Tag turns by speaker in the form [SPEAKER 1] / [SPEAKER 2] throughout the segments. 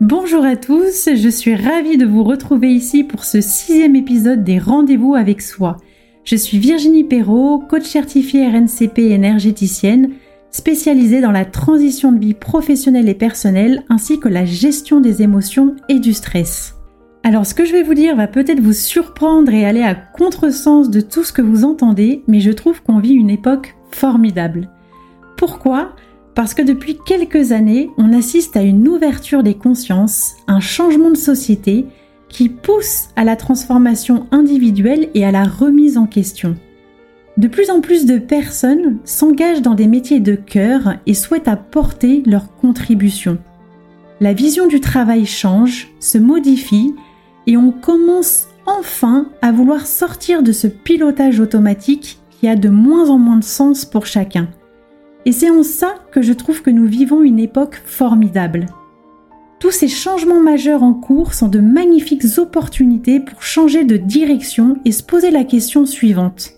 [SPEAKER 1] Bonjour à tous, je suis ravie de vous retrouver ici pour ce sixième épisode des Rendez-vous avec soi. Je suis Virginie Perrault, coach certifiée RNCP énergéticienne, spécialisée dans la transition de vie professionnelle et personnelle ainsi que la gestion des émotions et du stress. Alors ce que je vais vous dire va peut-être vous surprendre et aller à contresens de tout ce que vous entendez, mais je trouve qu'on vit une époque formidable. Pourquoi? Parce que depuis quelques années, on assiste à une ouverture des consciences, un changement de société qui pousse à la transformation individuelle et à la remise en question. De plus en plus de personnes s'engagent dans des métiers de cœur et souhaitent apporter leur contribution. La vision du travail change, se modifie et on commence enfin à vouloir sortir de ce pilotage automatique qui a de moins en moins de sens pour chacun. Et c'est en ça que je trouve que nous vivons une époque formidable. Tous ces changements majeurs en cours sont de magnifiques opportunités pour changer de direction et se poser la question suivante.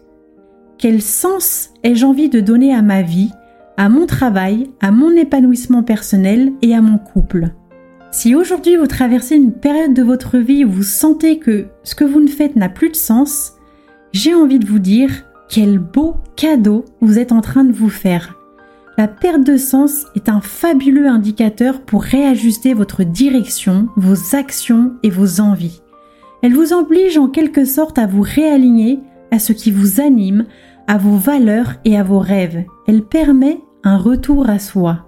[SPEAKER 1] Quel sens ai-je envie de donner à ma vie, à mon travail, à mon épanouissement personnel et à mon couple? Si aujourd'hui vous traversez une période de votre vie où vous sentez que ce que vous ne faites n'a plus de sens, j'ai envie de vous dire quel beau cadeau vous êtes en train de vous faire. La perte de sens est un fabuleux indicateur pour réajuster votre direction, vos actions et vos envies. Elle vous oblige en quelque sorte à vous réaligner à ce qui vous anime, à vos valeurs et à vos rêves. Elle permet un retour à soi.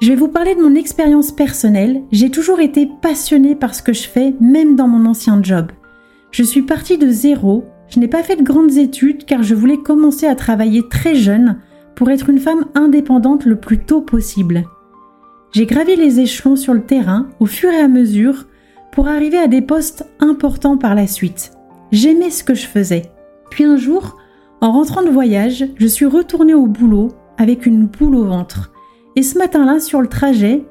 [SPEAKER 1] Je vais vous parler de mon expérience personnelle. J'ai toujours été passionnée par ce que je fais, même dans mon ancien job. Je suis partie de zéro je n'ai pas fait de grandes études car je voulais commencer à travailler très jeune pour être une femme indépendante le plus tôt possible. J'ai gravi les échelons sur le terrain au fur et à mesure pour arriver à des postes importants par la suite. J'aimais ce que je faisais. Puis un jour, en rentrant de voyage, je suis retournée au boulot avec une boule au ventre. Et ce matin-là, sur le trajet,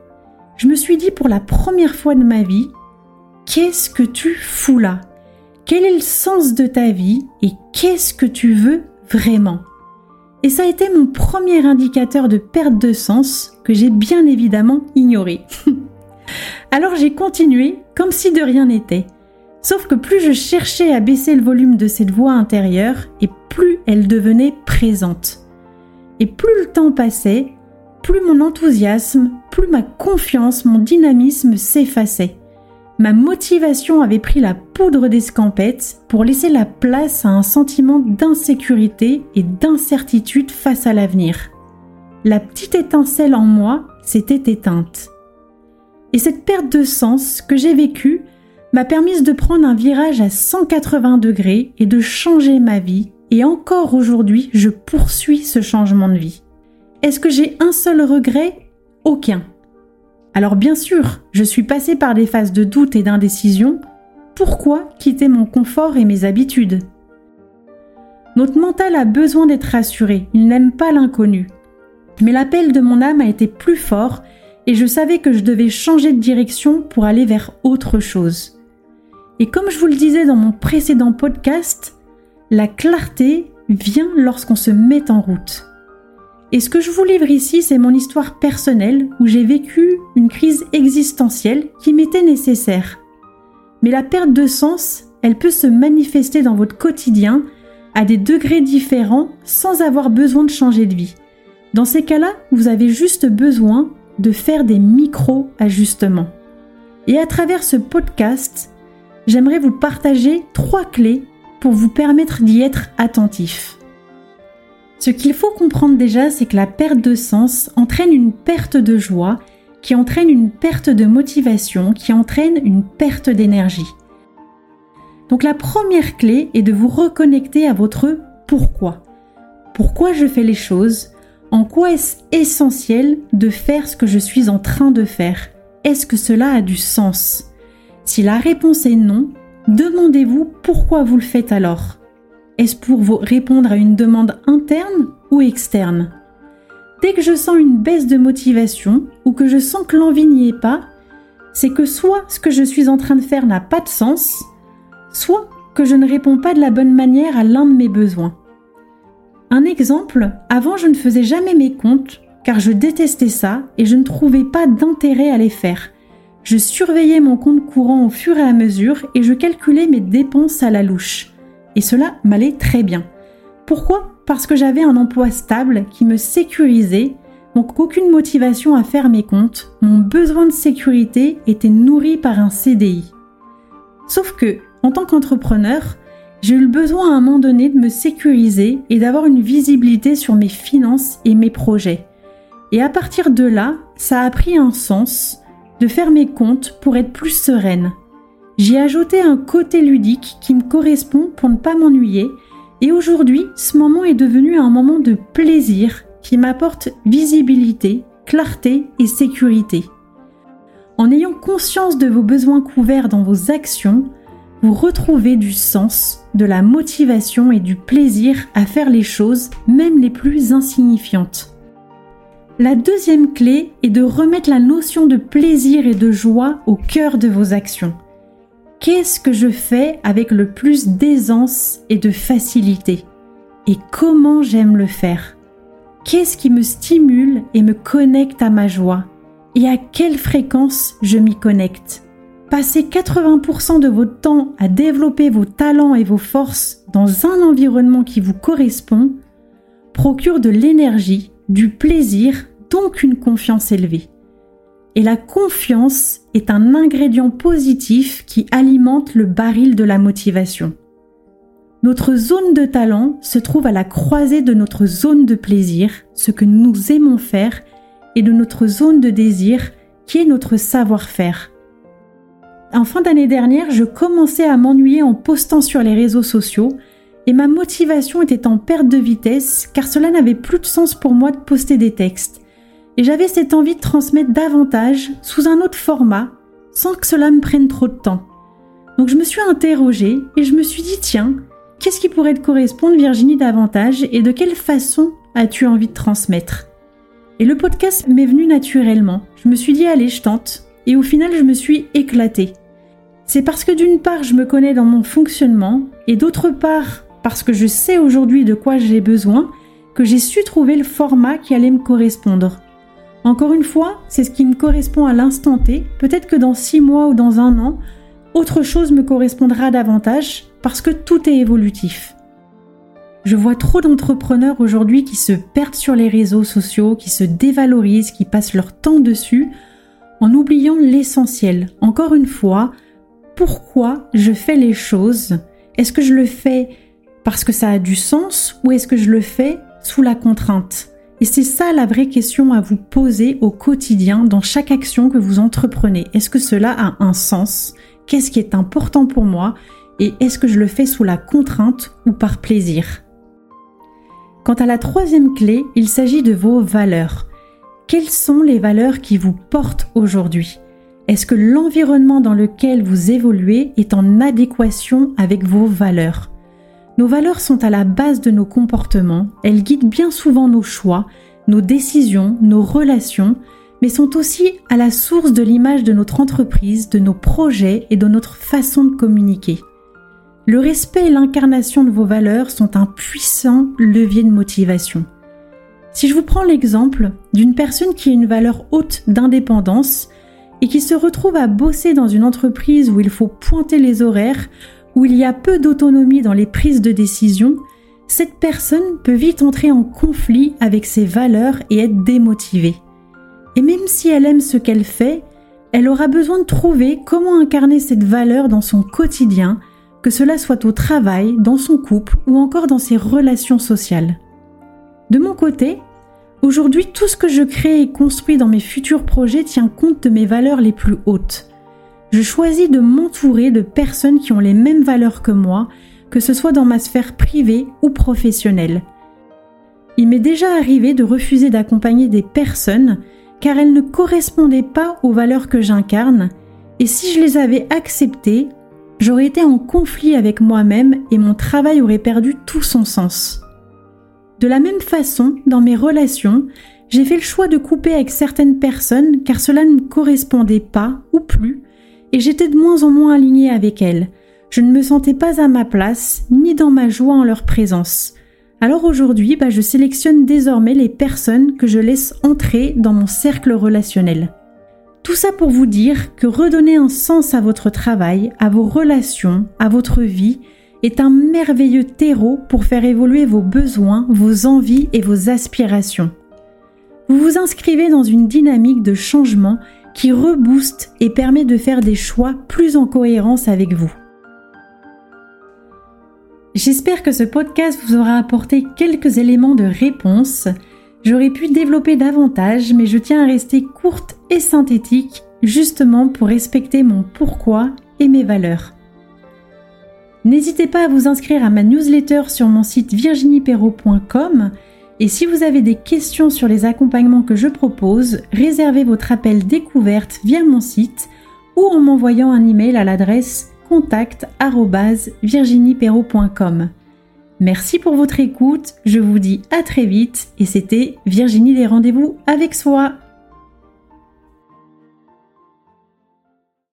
[SPEAKER 1] je me suis dit pour la première fois de ma vie, qu'est-ce que tu fous là? Quel est le sens de ta vie et qu'est-ce que tu veux vraiment? Et ça a été mon premier indicateur de perte de sens que j'ai bien évidemment ignoré. Alors j'ai continué comme si de rien n'était. Sauf que plus je cherchais à baisser le volume de cette voix intérieure et plus elle devenait présente. Et plus le temps passait, plus mon enthousiasme, plus ma confiance, mon dynamisme s'effaçait ma motivation avait pris la poudre d'escampette pour laisser la place à un sentiment d'insécurité et d'incertitude face à l'avenir. La petite étincelle en moi s'était éteinte. Et cette perte de sens que j'ai vécue m'a permise de prendre un virage à 180 degrés et de changer ma vie. Et encore aujourd'hui, je poursuis ce changement de vie. Est-ce que j'ai un seul regret? Aucun. Alors bien sûr, je suis passée par des phases de doute et d'indécision. Pourquoi quitter mon confort et mes habitudes? Notre mental a besoin d'être rassuré, il n'aime pas l'inconnu. Mais l'appel de mon âme a été plus fort et je savais que je devais changer de direction pour aller vers autre chose. Et comme je vous le disais dans mon précédent podcast, la clarté vient lorsqu'on se met en route. Et ce que je vous livre ici, c'est mon histoire personnelle où j'ai vécu une crise existentielle qui m'était nécessaire. Mais la perte de sens, elle peut se manifester dans votre quotidien à des degrés différents sans avoir besoin de changer de vie. Dans ces cas-là, vous avez juste besoin de faire des micro-ajustements. Et à travers ce podcast, j'aimerais vous partager trois clés pour vous permettre d'y être attentif. Ce qu'il faut comprendre déjà, c'est que la perte de sens entraîne une perte de joie, qui entraîne une perte de motivation, qui entraîne une perte d'énergie. Donc la première clé est de vous reconnecter à votre pourquoi. Pourquoi je fais les choses? En quoi est-ce essentiel de faire ce que je suis en train de faire? Est-ce que cela a du sens? Si la réponse est non, demandez-vous pourquoi vous le faites alors. Est-ce pour vous répondre à une demande interne ou externe? Dès que je sens une baisse de motivation ou que je sens que l'envie n'y est pas, c'est que soit ce que je suis en train de faire n'a pas de sens, soit que je ne réponds pas de la bonne manière à l'un de mes besoins. Un exemple, avant je ne faisais jamais mes comptes car je détestais ça et je ne trouvais pas d'intérêt à les faire. Je surveillais mon compte courant au fur et à mesure et je calculais mes dépenses à la louche. Et cela m'allait très bien. Pourquoi? Parce que j'avais un emploi stable qui me sécurisait, donc aucune motivation à faire mes comptes, mon besoin de sécurité était nourri par un CDI. Sauf que, en tant qu'entrepreneur, j'ai eu le besoin à un moment donné de me sécuriser et d'avoir une visibilité sur mes finances et mes projets. Et à partir de là, ça a pris un sens de faire mes comptes pour être plus sereine. J'ai ajouté un côté ludique qui me correspond pour ne pas m'ennuyer et aujourd'hui, ce moment est devenu un moment de plaisir qui m'apporte visibilité, clarté et sécurité. En ayant conscience de vos besoins couverts dans vos actions, vous retrouvez du sens, de la motivation et du plaisir à faire les choses, même les plus insignifiantes. La deuxième clé est de remettre la notion de plaisir et de joie au cœur de vos actions. Qu'est-ce que je fais avec le plus d'aisance et de facilité? Et comment j'aime le faire? Qu'est-ce qui me stimule et me connecte à ma joie? Et à quelle fréquence je m'y connecte? Passez 80% de votre temps à développer vos talents et vos forces dans un environnement qui vous correspond procure de l'énergie du plaisir, donc une confiance élevée. Et la confiance est un ingrédient positif qui alimente le baril de la motivation. Notre zone de talent se trouve à la croisée de notre zone de plaisir, ce que nous aimons faire, et de notre zone de désir, qui est notre savoir-faire. En fin d'année dernière, je commençais à m'ennuyer en postant sur les réseaux sociaux et ma motivation était en perte de vitesse car cela n'avait plus de sens pour moi de poster des textes. Et j'avais cette envie de transmettre davantage sous un autre format sans que cela me prenne trop de temps. Donc je me suis interrogée et je me suis dit tiens, qu'est-ce qui pourrait te correspondre Virginie davantage et de quelle façon as-tu envie de transmettre? Et le podcast m'est venu naturellement. Je me suis dit allez, je tente. Et au final, je me suis éclatée. C'est parce que d'une part, je me connais dans mon fonctionnement et d'autre part, parce que je sais aujourd'hui de quoi j'ai besoin, que j'ai su trouver le format qui allait me correspondre. Encore une fois, c'est ce qui me correspond à l'instant T. Peut-être que dans six mois ou dans un an, autre chose me correspondra davantage parce que tout est évolutif. Je vois trop d'entrepreneurs aujourd'hui qui se perdent sur les réseaux sociaux, qui se dévalorisent, qui passent leur temps dessus, en oubliant l'essentiel. Encore une fois, pourquoi je fais les choses? Est-ce que je le fais parce que ça a du sens ou est-ce que je le fais sous la contrainte? Et c'est ça la vraie question à vous poser au quotidien dans chaque action que vous entreprenez. Est-ce que cela a un sens? Qu'est-ce qui est important pour moi? Et est-ce que je le fais sous la contrainte ou par plaisir? Quant à la troisième clé, il s'agit de vos valeurs. Quelles sont les valeurs qui vous portent aujourd'hui? Est-ce que l'environnement dans lequel vous évoluez est en adéquation avec vos valeurs? Nos valeurs sont à la base de nos comportements, elles guident bien souvent nos choix, nos décisions, nos relations, mais sont aussi à la source de l'image de notre entreprise, de nos projets et de notre façon de communiquer. Le respect et l'incarnation de vos valeurs sont un puissant levier de motivation. Si je vous prends l'exemple d'une personne qui a une valeur haute d'indépendance et qui se retrouve à bosser dans une entreprise où il faut pointer les horaires, où il y a peu d'autonomie dans les prises de décision, cette personne peut vite entrer en conflit avec ses valeurs et être démotivée. Et même si elle aime ce qu'elle fait, elle aura besoin de trouver comment incarner cette valeur dans son quotidien, que cela soit au travail, dans son couple ou encore dans ses relations sociales. De mon côté, aujourd'hui tout ce que je crée et construis dans mes futurs projets tient compte de mes valeurs les plus hautes je choisis de m'entourer de personnes qui ont les mêmes valeurs que moi, que ce soit dans ma sphère privée ou professionnelle. Il m'est déjà arrivé de refuser d'accompagner des personnes car elles ne correspondaient pas aux valeurs que j'incarne, et si je les avais acceptées, j'aurais été en conflit avec moi-même et mon travail aurait perdu tout son sens. De la même façon, dans mes relations, j'ai fait le choix de couper avec certaines personnes car cela ne correspondait pas ou plus et j'étais de moins en moins alignée avec elles. Je ne me sentais pas à ma place, ni dans ma joie en leur présence. Alors aujourd'hui, bah, je sélectionne désormais les personnes que je laisse entrer dans mon cercle relationnel. Tout ça pour vous dire que redonner un sens à votre travail, à vos relations, à votre vie, est un merveilleux terreau pour faire évoluer vos besoins, vos envies et vos aspirations. Vous vous inscrivez dans une dynamique de changement qui rebooste et permet de faire des choix plus en cohérence avec vous. J'espère que ce podcast vous aura apporté quelques éléments de réponse. J'aurais pu développer davantage, mais je tiens à rester courte et synthétique, justement pour respecter mon pourquoi et mes valeurs. N'hésitez pas à vous inscrire à ma newsletter sur mon site virginieperrault.com et si vous avez des questions sur les accompagnements que je propose, réservez votre appel découverte via mon site ou en m'envoyant un email à l'adresse contact@virginieperrault.com. Merci pour votre écoute, je vous dis à très vite et c'était Virginie les rendez-vous avec soi.